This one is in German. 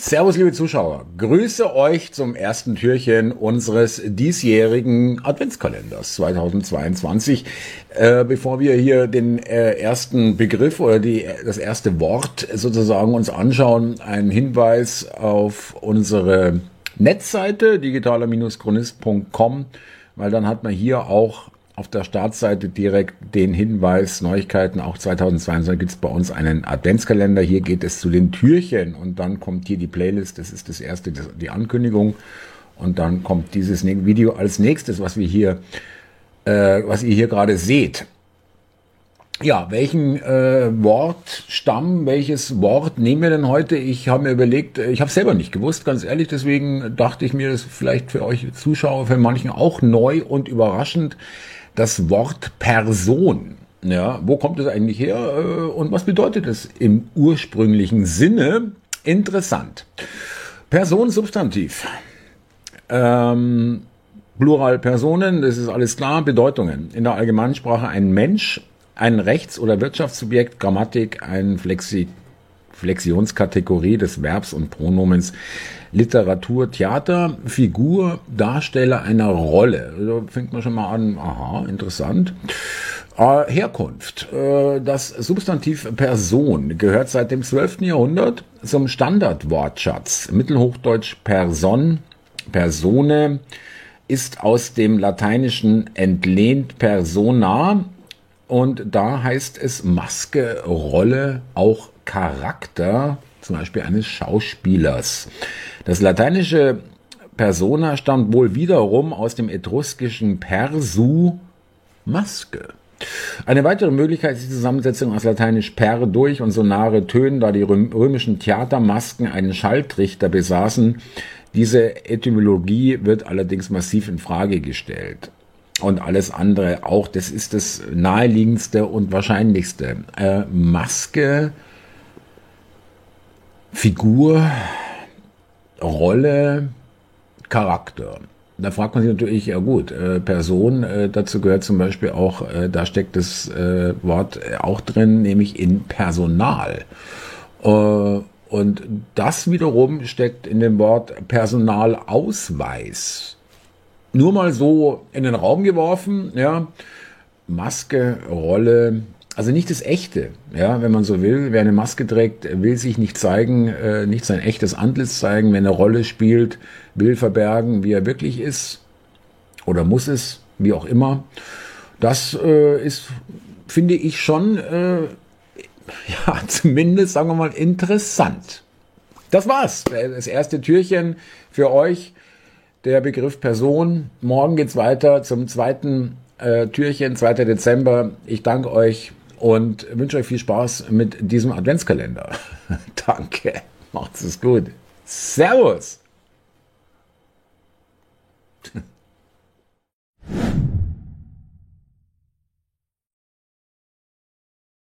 Servus, liebe Zuschauer. Grüße euch zum ersten Türchen unseres diesjährigen Adventskalenders 2022. Äh, bevor wir hier den äh, ersten Begriff oder die, das erste Wort sozusagen uns anschauen, ein Hinweis auf unsere Netzseite digitaler-chronist.com, weil dann hat man hier auch auf der Startseite direkt den Hinweis, Neuigkeiten, auch 2022 gibt es bei uns einen Adventskalender. Hier geht es zu den Türchen und dann kommt hier die Playlist, das ist das erste, die Ankündigung. Und dann kommt dieses Video als nächstes, was wir hier, äh, was ihr hier gerade seht. Ja, welchen äh, Wortstamm, welches Wort nehmen wir denn heute? Ich habe mir überlegt, äh, ich habe selber nicht gewusst, ganz ehrlich, deswegen dachte ich mir, das ist vielleicht für euch Zuschauer, für manchen auch neu und überraschend das Wort Person. Ja, wo kommt es eigentlich her äh, und was bedeutet es im ursprünglichen Sinne? Interessant. Person, Substantiv. Ähm, Plural Personen, das ist alles klar. Bedeutungen. In der Allgemeinsprache ein Mensch, ein Rechts- oder Wirtschaftssubjekt, Grammatik, ein Flexi Flexionskategorie des Verbs und Pronomens. Literatur, Theater, Figur, Darsteller einer Rolle. Da fängt man schon mal an, aha, interessant. Äh, Herkunft. Äh, das Substantiv Person gehört seit dem 12. Jahrhundert zum Standardwortschatz. Mittelhochdeutsch Person, Persone ist aus dem Lateinischen entlehnt persona und da heißt es Maske, Rolle, auch Charakter, zum Beispiel eines Schauspielers. Das lateinische Persona stammt wohl wiederum aus dem etruskischen Persu Maske. Eine weitere Möglichkeit ist die Zusammensetzung aus lateinisch per durch und sonare Tönen, da die römischen Theatermasken einen Schalltrichter besaßen. Diese Etymologie wird allerdings massiv in Frage gestellt. Und alles andere auch, das ist das naheliegendste und wahrscheinlichste. Äh, Maske, Figur, Rolle, Charakter. Da fragt man sich natürlich, ja gut, äh, Person, äh, dazu gehört zum Beispiel auch, äh, da steckt das äh, Wort auch drin, nämlich in Personal. Äh, und das wiederum steckt in dem Wort Personalausweis. Nur mal so in den Raum geworfen, ja. Maske, Rolle, also nicht das Echte, ja, wenn man so will. Wer eine Maske trägt, will sich nicht zeigen, äh, nicht sein echtes Antlitz zeigen. Wer eine Rolle spielt, will verbergen, wie er wirklich ist oder muss es, wie auch immer. Das äh, ist, finde ich schon, äh, ja, zumindest, sagen wir mal, interessant. Das war's. Das erste Türchen für euch. Der Begriff Person. Morgen geht's weiter zum zweiten äh, Türchen, 2. Dezember. Ich danke euch und wünsche euch viel Spaß mit diesem Adventskalender. Danke, macht's es gut. Servus.